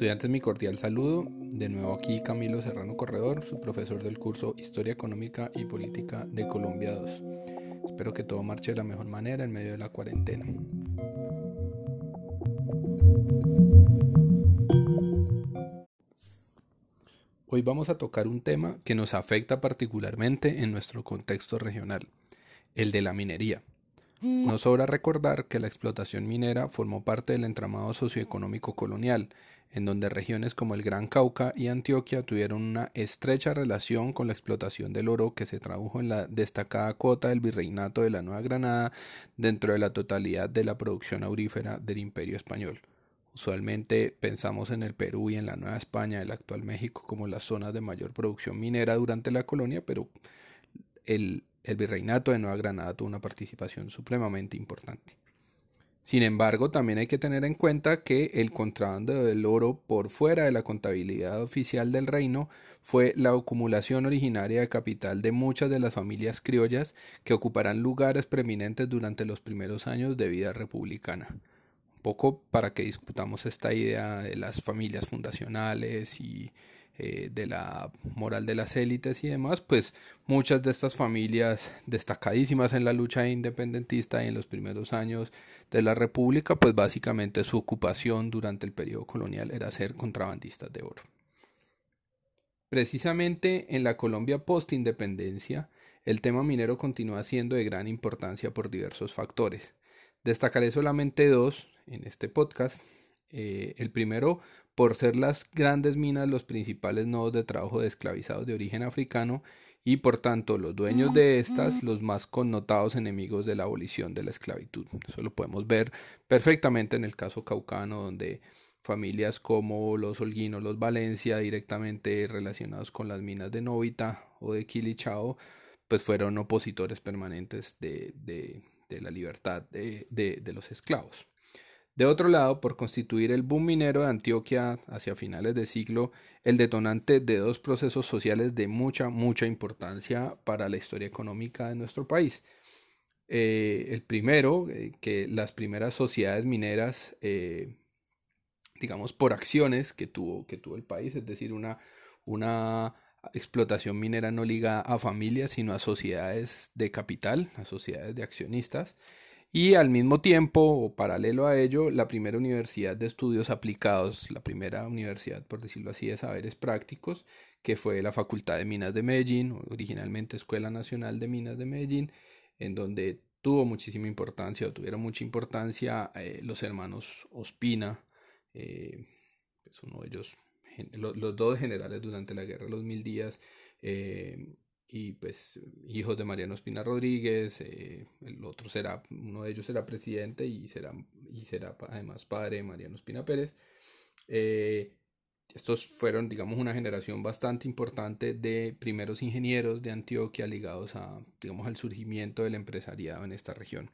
Estudiantes, mi cordial saludo. De nuevo aquí Camilo Serrano Corredor, su profesor del curso Historia Económica y Política de Colombia 2. Espero que todo marche de la mejor manera en medio de la cuarentena. Hoy vamos a tocar un tema que nos afecta particularmente en nuestro contexto regional, el de la minería. No sobra recordar que la explotación minera formó parte del entramado socioeconómico colonial, en donde regiones como el Gran Cauca y Antioquia tuvieron una estrecha relación con la explotación del oro que se tradujo en la destacada cuota del virreinato de la Nueva Granada dentro de la totalidad de la producción aurífera del Imperio Español. Usualmente pensamos en el Perú y en la Nueva España, el actual México, como las zonas de mayor producción minera durante la colonia, pero el el virreinato de Nueva Granada tuvo una participación supremamente importante. Sin embargo, también hay que tener en cuenta que el contrabando del oro por fuera de la contabilidad oficial del reino fue la acumulación originaria de capital de muchas de las familias criollas que ocuparán lugares preeminentes durante los primeros años de vida republicana. Un poco para que discutamos esta idea de las familias fundacionales y eh, de la moral de las élites y demás, pues muchas de estas familias destacadísimas en la lucha independentista y en los primeros años de la República, pues básicamente su ocupación durante el periodo colonial era ser contrabandistas de oro. Precisamente en la Colombia post-independencia, el tema minero continúa siendo de gran importancia por diversos factores. Destacaré solamente dos en este podcast. Eh, el primero, por ser las grandes minas los principales nodos de trabajo de esclavizados de origen africano y por tanto los dueños de estas los más connotados enemigos de la abolición de la esclavitud. Eso lo podemos ver perfectamente en el caso caucano donde familias como los Holguinos, los Valencia, directamente relacionados con las minas de Novita o de Quilichao, pues fueron opositores permanentes de, la libertad de los esclavos. De otro lado, por constituir el boom minero de Antioquia hacia finales de siglo, el detonante de dos procesos sociales de mucha, mucha importancia para la historia económica de nuestro país. Eh, el primero, eh, que las primeras sociedades mineras, eh, digamos, por acciones que tuvo, que tuvo el país, es decir, una, una explotación minera no ligada a familias, sino a sociedades de capital, a sociedades de accionistas y al mismo tiempo, o paralelo a ello, la primera universidad de estudios aplicados, la primera universidad, por decirlo así, de saberes prácticos, que fue la Facultad de Minas de Medellín, originalmente Escuela Nacional de Minas de Medellín, en donde tuvo muchísima importancia, o tuvieron mucha importancia eh, los hermanos Ospina, eh, pues uno de ellos, los, dos generales durante la Guerra de los Mil Días, eh, y pues hijos de Mariano Espina Rodríguez, eh, el otro será, uno de ellos será presidente y será, y será además padre de Mariano Espina Pérez. Eh, estos fueron, digamos, una generación bastante importante de primeros ingenieros de Antioquia ligados a, digamos, al surgimiento del empresariado en esta región.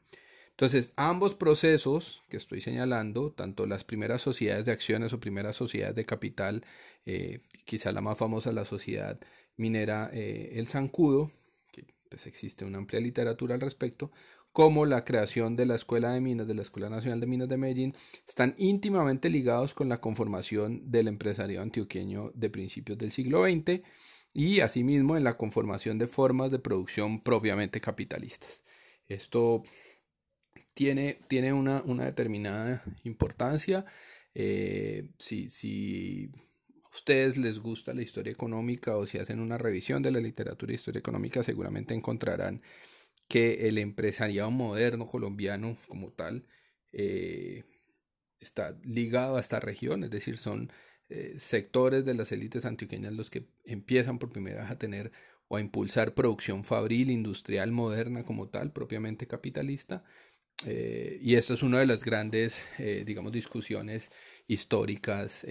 Entonces, ambos procesos que estoy señalando, tanto las primeras sociedades de acciones o primeras sociedades de capital, eh, quizá la más famosa, la sociedad minera eh, El Zancudo, que pues existe una amplia literatura al respecto, como la creación de la Escuela de Minas, de la Escuela Nacional de Minas de Medellín, están íntimamente ligados con la conformación del empresario antioqueño de principios del siglo XX y asimismo en la conformación de formas de producción propiamente capitalistas. Esto tiene, tiene una, una determinada importancia. Eh, si, si ustedes les gusta la historia económica o si hacen una revisión de la literatura de historia económica, seguramente encontrarán que el empresariado moderno colombiano como tal eh, está ligado a esta región, es decir, son eh, sectores de las élites antioqueñas los que empiezan por primera vez a tener o a impulsar producción fabril, industrial, moderna como tal, propiamente capitalista. Eh, y esta es una de las grandes, digamos, discusiones históricas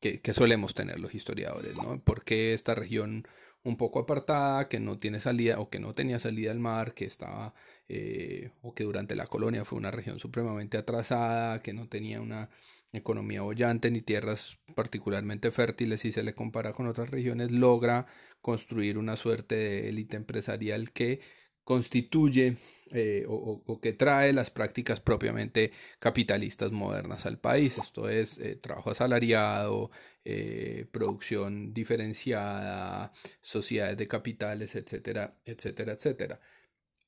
que, solemos tener los historiadores, ¿no? ¿Por qué esta región un poco apartada, que no tiene salida o que no tenía salida al mar, que estaba eh, o que durante la colonia fue una región supremamente atrasada, que no tenía una economía bollante ni tierras particularmente fértiles si se le compara con otras regiones, logra construir una suerte de élite empresarial que constituye eh, o, que trae las prácticas propiamente capitalistas modernas al país. Esto es eh, trabajo asalariado, eh, producción diferenciada, sociedades de capitales, etcétera, etcétera, etcétera.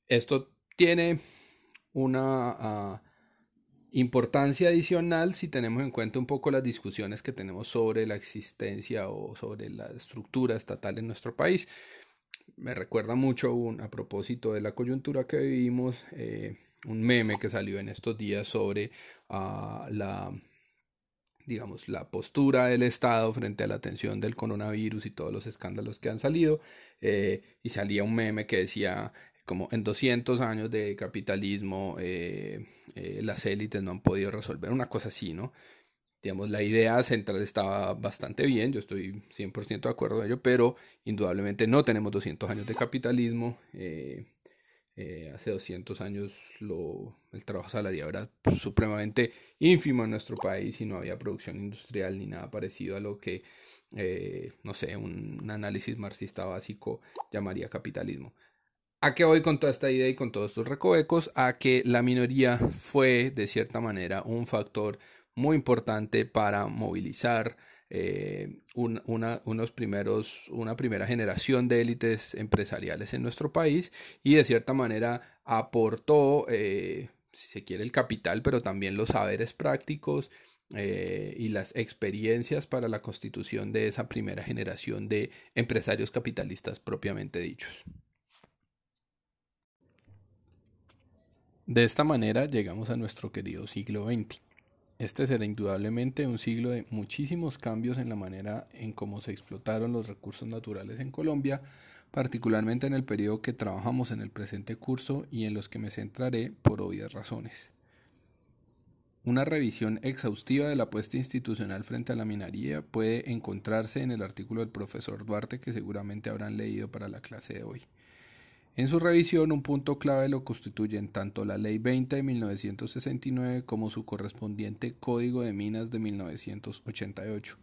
Esto tiene una ah, importancia adicional si tenemos en cuenta un poco las discusiones que tenemos sobre la existencia o sobre la estructura estatal en nuestro país me recuerda mucho un, a propósito de la coyuntura que vivimos, eh, un meme que salió en estos días sobre uh, la digamos, la postura del Estado frente a la atención del coronavirus y todos los escándalos que han salido. Eh, y salía un meme que decía, como en 200 años de capitalismo, eh, las élites no han podido resolver una cosa así, ¿no? Digamos, la idea central estaba bastante bien, yo estoy 100% de acuerdo en ello, pero indudablemente no tenemos 200 años de capitalismo. Eh, eh, hace 200 años lo, el trabajo salarial era supremamente ínfimo en nuestro país y no había producción industrial ni nada parecido a lo que, eh, no sé, un, análisis marxista básico llamaría capitalismo. ¿A qué voy con toda esta idea y con todos estos recovecos? A que la minoría fue, de cierta manera, un factor muy importante para movilizar eh, una, unos primeros, una primera generación de élites empresariales en nuestro país y de cierta manera aportó, eh, si se quiere, el capital, pero también los saberes prácticos eh, y las experiencias para la constitución de esa primera generación de empresarios capitalistas propiamente dichos. De esta manera llegamos a nuestro querido siglo XX. Este será indudablemente un siglo de muchísimos cambios en la manera en cómo se explotaron los recursos naturales en Colombia, particularmente en el periodo que trabajamos en el presente curso y en los que me centraré por obvias razones. Una revisión exhaustiva de la apuesta institucional frente a la minería puede encontrarse en el artículo del profesor Duarte que seguramente habrán leído para la clase de hoy. En su revisión, un punto clave lo constituyen tanto la Ley 20 de 1969 como su correspondiente Código de Minas de 1988.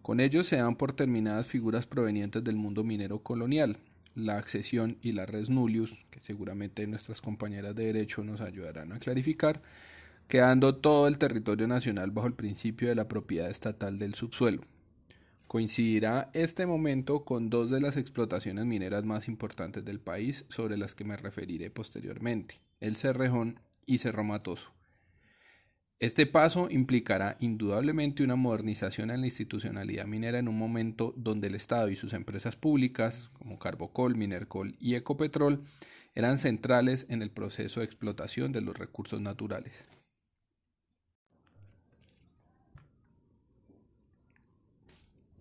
Con ellos se dan por terminadas figuras provenientes del mundo minero colonial, la accesión y la res nullius, que seguramente nuestras compañeras de derecho nos ayudarán a clarificar, quedando todo el territorio nacional bajo el principio de la propiedad estatal del subsuelo. Coincidirá este momento con dos de las explotaciones mineras más importantes del país sobre las que me referiré posteriormente, el Cerrejón y Cerro Matoso. Este paso implicará indudablemente una modernización en la institucionalidad minera en un momento donde el Estado y sus empresas públicas, como Carbocol, Minercol y Ecopetrol, eran centrales en el proceso de explotación de los recursos naturales.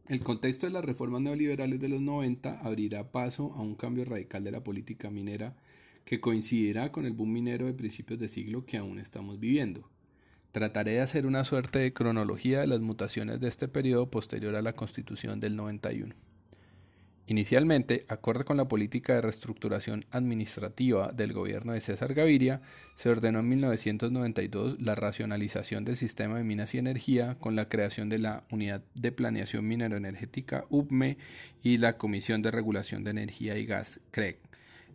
El contexto de las reformas neoliberales de los 90 abrirá paso a un cambio radical de la política minera que coincidirá con el boom minero de principios de siglo que aún estamos viviendo. Trataré de hacer una suerte de cronología de las mutaciones de este periodo posterior a la constitución del 91. Inicialmente, acorde con la política de reestructuración administrativa del gobierno de César Gaviria, se ordenó en 1992 la racionalización del sistema de minas y energía con la creación de la Unidad de Planeación Minero-Energética UPME y la Comisión de Regulación de Energía y Gas CREG.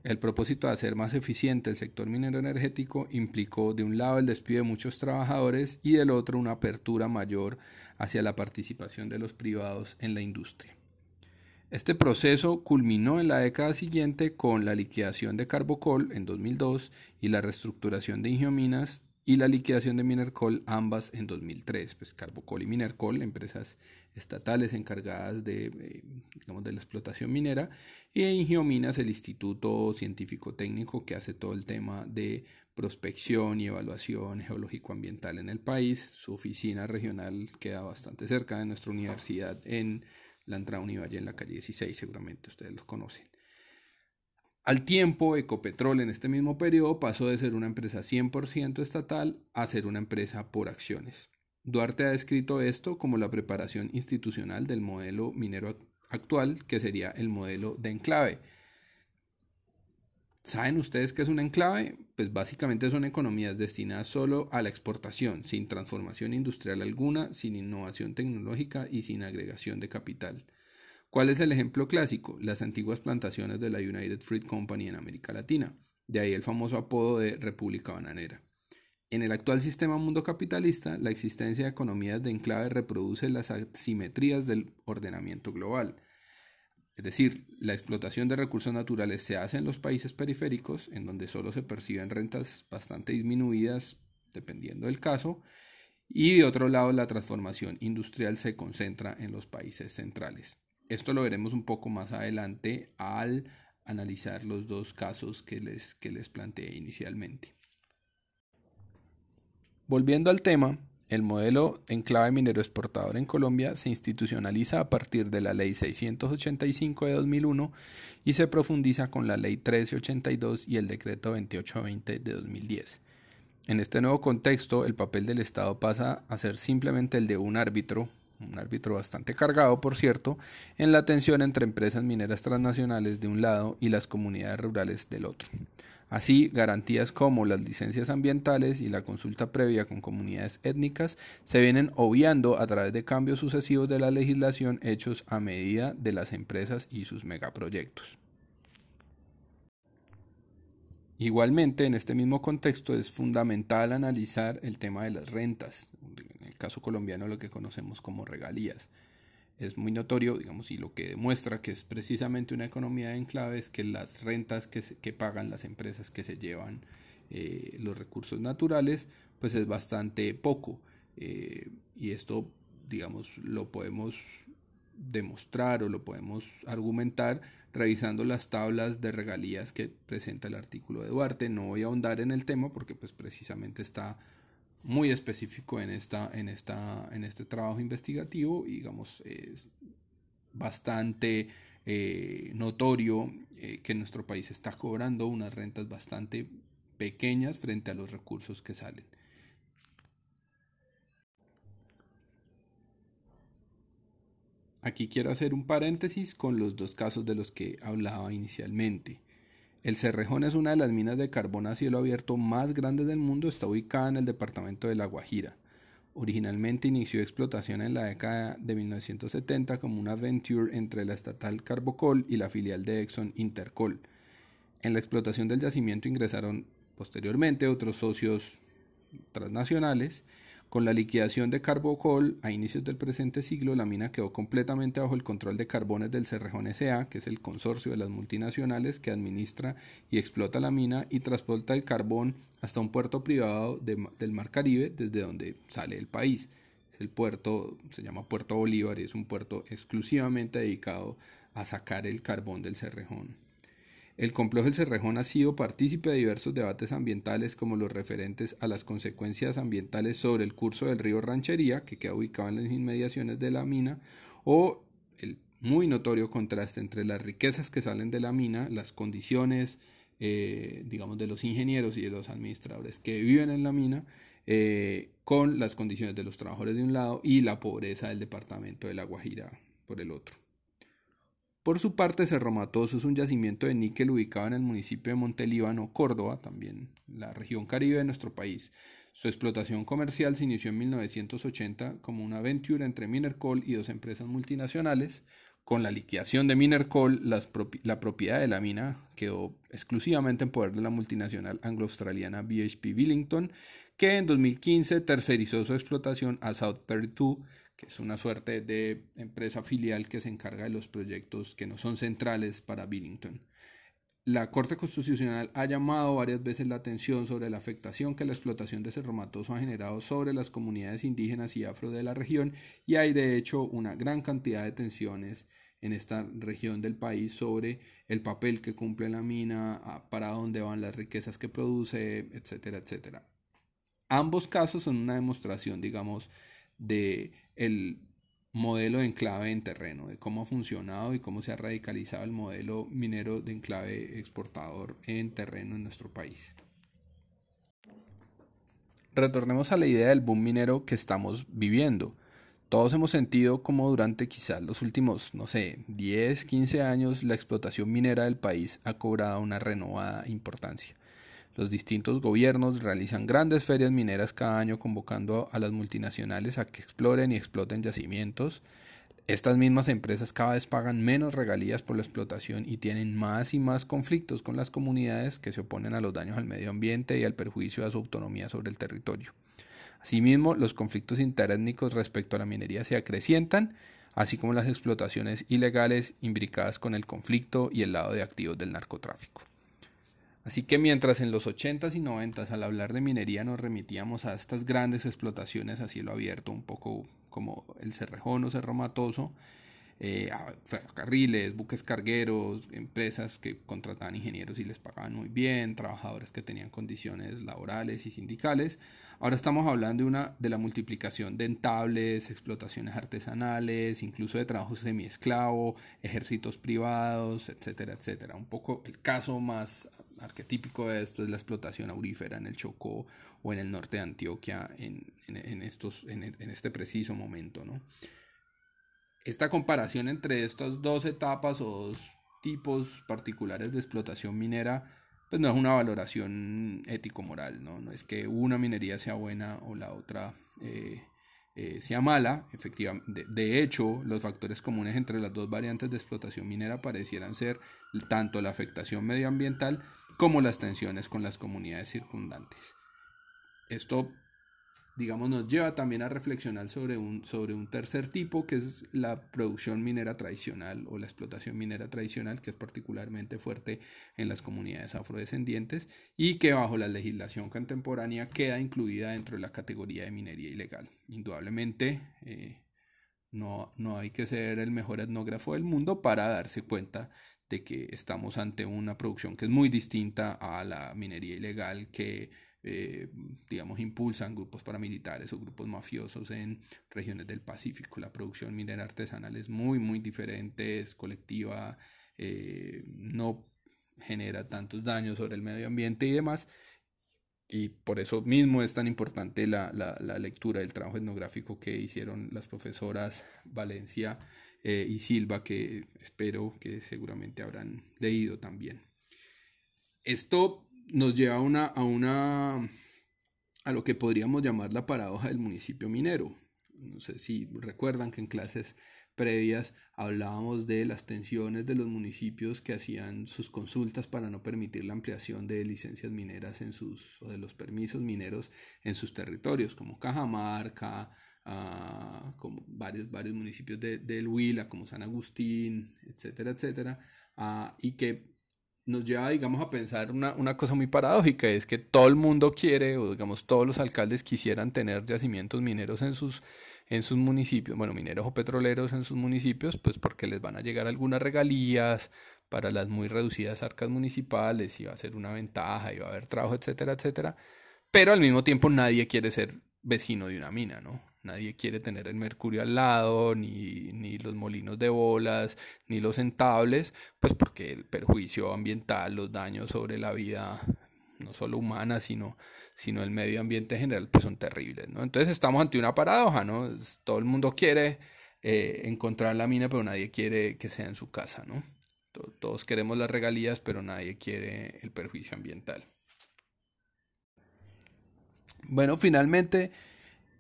El propósito de hacer más eficiente el sector minero energético implicó de un lado el despido de muchos trabajadores y del otro una apertura mayor hacia la participación de los privados en la industria. Este proceso culminó en la década siguiente con la liquidación de Carbocol en 2002 y la reestructuración de Ingiominas y la liquidación de Minercol, ambas en 2003. Pues Carbocol y Minercol, empresas estatales encargadas de, eh, digamos, de la explotación minera, y Ingiominas, el Instituto Científico Técnico que hace todo el tema de prospección y evaluación geológico-ambiental en el país. Su oficina regional queda bastante cerca de nuestra universidad en la entrada Univalle en la calle 16, seguramente ustedes los conocen. Al tiempo, Ecopetrol en este mismo periodo pasó de ser una empresa 100% estatal a ser una empresa por acciones. Duarte ha descrito esto como la preparación institucional del modelo minero actual, que sería el modelo de enclave, ¿Saben ustedes qué es un enclave? Pues básicamente son economías destinadas solo a la exportación, sin transformación industrial alguna, sin innovación tecnológica y sin agregación de capital. ¿Cuál es el ejemplo clásico? Las antiguas plantaciones de la United Fruit Company en América Latina. De ahí el famoso apodo de República Bananera. En el actual sistema mundo capitalista, la existencia de economías de enclave reproduce las asimetrías del ordenamiento global. Es decir, la explotación de recursos naturales se hace en los países periféricos, en donde solo se perciben rentas bastante disminuidas, dependiendo del caso, y de otro lado la transformación industrial se concentra en los países centrales. Esto lo veremos un poco más adelante al analizar los dos casos que les, que les planteé inicialmente. Volviendo al tema, el modelo enclave minero exportador en Colombia se institucionaliza a partir de la Ley 685 de 2001 y se profundiza con la Ley 1382 y el Decreto 2820 de 2010. En este nuevo contexto, el papel del Estado pasa a ser simplemente el de un árbitro, un árbitro bastante cargado, por cierto, en la tensión entre empresas mineras transnacionales de un lado y las comunidades rurales del otro. Así, garantías como las licencias ambientales y la consulta previa con comunidades étnicas se vienen obviando a través de cambios sucesivos de la legislación hechos a medida de las empresas y sus megaproyectos. Igualmente, en este mismo contexto es fundamental analizar el tema de las rentas, en el caso colombiano lo que conocemos como regalías es muy notorio, digamos, y lo que demuestra que es precisamente una economía de enclave es que las rentas que, que pagan las empresas que se llevan eh, los recursos naturales, pues es bastante poco. Eh, y esto, digamos, lo podemos demostrar o lo podemos argumentar revisando las tablas de regalías que presenta el artículo de Duarte. No voy a ahondar en el tema porque pues precisamente está muy específico en, esta, en, esta, en este trabajo investigativo y digamos es bastante eh, notorio eh, que nuestro país está cobrando unas rentas bastante pequeñas frente a los recursos que salen. Aquí quiero hacer un paréntesis con los dos casos de los que hablaba inicialmente. El Cerrejón es una de las minas de carbón a cielo abierto más grandes del mundo. Está ubicada en el departamento de La Guajira. Originalmente inició explotación en la década de 1970 como una venture entre la estatal Carbocol y la filial de Exxon Intercol. En la explotación del yacimiento ingresaron posteriormente otros socios transnacionales con la liquidación de Carbocol a inicios del presente siglo, la mina quedó completamente bajo el control de Carbones del Cerrejón S.A., que es el consorcio de las multinacionales que administra y explota la mina y transporta el carbón hasta un puerto privado del Mar Caribe, desde donde sale el país. Es el puerto, se llama Puerto Bolívar y es un puerto exclusivamente dedicado a sacar el carbón del Cerrejón. El complejo del Cerrejón ha sido partícipe de diversos debates ambientales como los referentes a las consecuencias ambientales sobre el curso del río Ranchería, que queda ubicado en las inmediaciones de la mina, o el muy notorio contraste entre las riquezas que salen de la mina, las condiciones, eh, digamos, de los ingenieros y de los administradores que viven en la mina, eh, con las condiciones de los trabajadores de un lado y la pobreza del departamento de La Guajira por el otro. Por su parte, Cerro Matoso es un yacimiento de níquel ubicado en el municipio de Montelíbano, Córdoba, también la región caribe de nuestro país. Su explotación comercial se inició en 1980 como una venture entre Minercol y dos empresas multinacionales. Con la liquidación de Minercol, la propiedad de la mina quedó exclusivamente en poder de la multinacional anglo-australiana BHP Billington, que en 2015 tercerizó su explotación a South 32 que es una suerte de empresa filial que se encarga de los proyectos que no son centrales para Billington. La Corte Constitucional ha llamado varias veces la atención sobre la afectación que la explotación de Cerro Matoso ha generado sobre las comunidades indígenas y afro de la región y hay de hecho una gran cantidad de tensiones en esta región del país sobre el papel que cumple la mina, para dónde van las riquezas que produce, etcétera, etcétera. Ambos casos son una demostración, digamos, de el modelo de enclave en terreno, de cómo ha funcionado y cómo se ha radicalizado el modelo minero de enclave exportador en terreno en nuestro país. Retornemos a la idea del boom minero que estamos viviendo. Todos hemos sentido como durante quizás los últimos, no sé, 10, 15 años la explotación minera del país ha cobrado una renovada importancia. Los distintos gobiernos realizan grandes ferias mineras cada año convocando a las multinacionales a que exploren y exploten yacimientos. Estas mismas empresas cada vez pagan menos regalías por la explotación y tienen más y más conflictos con las comunidades que se oponen a los daños al medio ambiente y al perjuicio a su autonomía sobre el territorio. Asimismo, los conflictos interétnicos respecto a la minería se acrecientan, así como las explotaciones ilegales imbricadas con el conflicto y el lado de activos del narcotráfico. Así que mientras en los 80s y 90s al hablar de minería nos remitíamos a estas grandes explotaciones a cielo abierto, un poco como el Cerrejón o Cerro Matoso, eh, ferrocarriles, buques cargueros, empresas que contrataban ingenieros y les pagaban muy bien, trabajadores que tenían condiciones laborales y sindicales. Ahora estamos hablando de, una, de la multiplicación de entables, explotaciones artesanales, incluso de trabajos semiesclavo, ejércitos privados, etcétera, etcétera. Un poco el caso más arquetípico de esto es la explotación aurífera en el Chocó o en el norte de Antioquia en, en, estos, en, en este preciso momento, ¿no? Esta comparación entre estas dos etapas o dos tipos particulares de explotación minera, pues no es una valoración ético-moral, ¿no? no es que una minería sea buena o la otra eh, eh, sea mala, efectivamente. De, hecho, los factores comunes entre las dos variantes de explotación minera parecieran ser tanto la afectación medioambiental como las tensiones con las comunidades circundantes. Esto digamos, nos lleva también a reflexionar sobre un, sobre un tercer tipo, que es la producción minera tradicional o la explotación minera tradicional, que es particularmente fuerte en las comunidades afrodescendientes y que bajo la legislación contemporánea queda incluida dentro de la categoría de minería ilegal. Indudablemente, eh, no, no hay que ser el mejor etnógrafo del mundo para darse cuenta de que estamos ante una producción que es muy distinta a la minería ilegal que eh, digamos, impulsan grupos paramilitares o grupos mafiosos en regiones del Pacífico. La producción minera artesanal es muy, muy diferente, es colectiva, eh, no genera tantos daños sobre el medio ambiente y demás. Y por eso mismo es tan importante la, la, lectura del trabajo etnográfico que hicieron las profesoras Valencia eh, y Silva, que espero que seguramente habrán leído también. Esto nos lleva a una, a una a lo que podríamos llamar la paradoja del municipio minero. No sé si recuerdan que en clases previas hablábamos de las tensiones de los municipios que hacían sus consultas para no permitir la ampliación de licencias mineras en sus o de los permisos mineros en sus territorios como Cajamarca, ah, como varios, varios municipios de, del Huila como San Agustín, etcétera, etcétera, ah, y que nos lleva, digamos, a pensar una, una, cosa muy paradójica, es que todo el mundo quiere, o digamos, todos los alcaldes quisieran tener yacimientos mineros en sus, en sus municipios, bueno, mineros o petroleros en sus municipios, pues porque les van a llegar algunas regalías para las muy reducidas arcas municipales, y va a ser una ventaja, y va a haber trabajo, etcétera, etcétera, pero al mismo tiempo nadie quiere ser vecino de una mina, ¿no? Nadie quiere tener el mercurio al lado, ni, ni, los molinos de bolas, ni los entables, pues porque el perjuicio ambiental, los daños sobre la vida, no solo humana, sino, sino el medio ambiente en general, pues son terribles, ¿no? Entonces estamos ante una paradoja, ¿no? Todo el mundo quiere eh, encontrar la mina, pero nadie quiere que sea en su casa, ¿no? Todos queremos las regalías, pero nadie quiere el perjuicio ambiental. Bueno, finalmente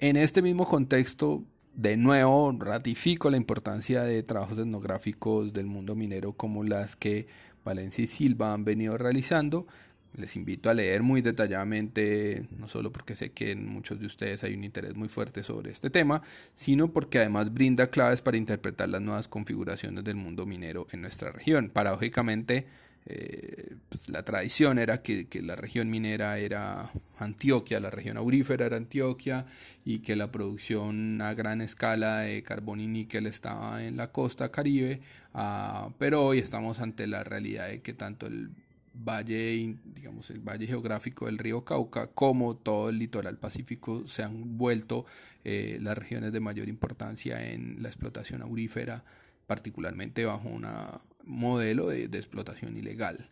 en este mismo contexto, de nuevo, ratifico la importancia de trabajos etnográficos del mundo minero como las que Valencia y Silva han venido realizando. Les invito a leer muy detalladamente, no solo porque sé que en muchos de ustedes hay un interés muy fuerte sobre este tema, sino porque además brinda claves para interpretar las nuevas configuraciones del mundo minero en nuestra región. Paradójicamente, eh, pues la tradición era que, la región minera era Antioquia, la región aurífera era Antioquia y que la producción a gran escala de carbón y níquel estaba en la costa caribe, ah, pero hoy estamos ante la realidad de que tanto el valle, digamos, el valle geográfico del río Cauca, como todo el litoral pacífico, se han vuelto eh, las regiones de mayor importancia en la explotación aurífera, particularmente bajo una modelo de, explotación ilegal.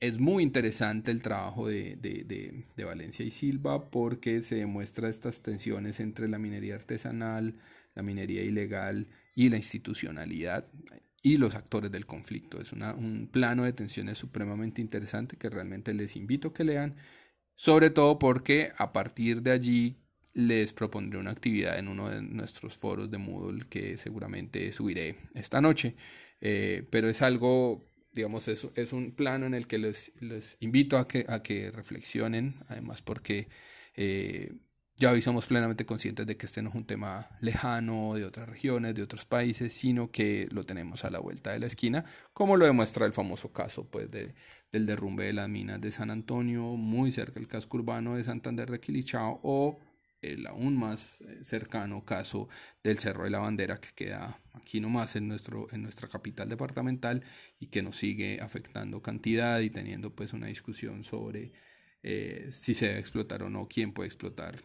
Es muy interesante el trabajo de, de, Valencia y Silva porque se demuestra estas tensiones entre la minería artesanal, la minería ilegal y la institucionalidad y los actores del conflicto. Es un plano de tensiones supremamente interesante que realmente les invito a que lean, sobre todo porque a partir de allí les propondré una actividad en uno de nuestros foros de Moodle que seguramente subiré esta noche. Eh, pero es algo, digamos, es, es un plano en el que les, les invito a que, a que reflexionen, además porque eh, ya hoy somos plenamente conscientes de que este no es un tema lejano de otras regiones, de otros países, sino que lo tenemos a la vuelta de la esquina, como lo demuestra el famoso caso pues, de, del derrumbe de las minas de San Antonio, muy cerca del casco urbano de Santander de Quilichao, o el aún más eh, cercano caso del Cerro de la Bandera que queda aquí nomás en, nuestro, en nuestra capital departamental y que nos sigue afectando cantidad y teniendo pues una discusión sobre eh, si se debe explotar o no, quién puede explotar,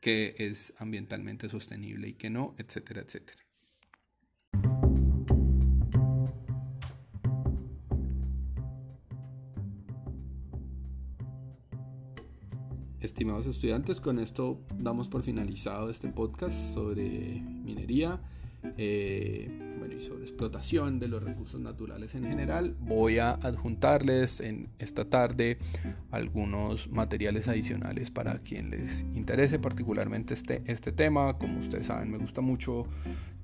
qué es ambientalmente sostenible y qué no, etcétera, etcétera. Estimados estudiantes, con esto damos por finalizado este podcast sobre minería eh, bueno, y sobre explotación de los recursos naturales en general. Voy a adjuntarles en esta tarde algunos materiales adicionales para quien les interese particularmente este, este tema. Como ustedes saben, me gusta mucho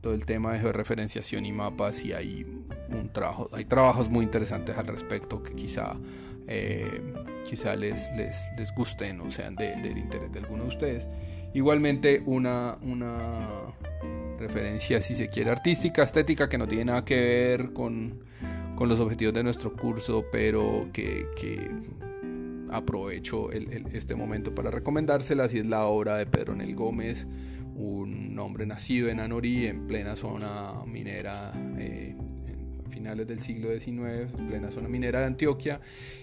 todo el tema de georreferenciación y mapas y hay un trabajo, hay trabajos muy interesantes al respecto que quizá eh, quizá les, les, les, gusten o sean de, del interés de alguno de ustedes. Igualmente una, una referencia, si se quiere, artística, estética, que no tiene nada que ver con, con los objetivos de nuestro curso, pero que, que aprovecho el, este momento para recomendárselas y es la obra de Pedro Nel Gómez, un hombre nacido en Anorí, en plena zona minera eh, finales del siglo XIX, en plena zona minera de Antioquia,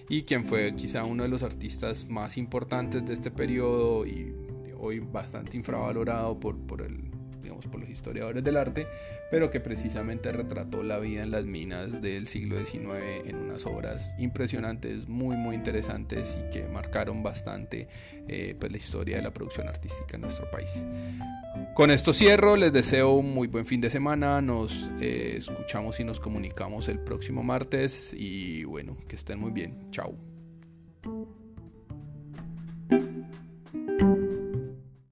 y quien fue quizá uno de los artistas más importantes de este periodo y hoy bastante infravalorado por, por el digamos, por los historiadores del arte, pero que precisamente retrató la vida en las minas del siglo XIX en unas obras impresionantes, muy, muy interesantes y que marcaron bastante eh, pues, la historia de la producción artística en nuestro país. Con esto cierro, les deseo un muy buen fin de semana, nos eh, escuchamos y nos comunicamos el próximo martes y bueno, que estén muy bien, chao.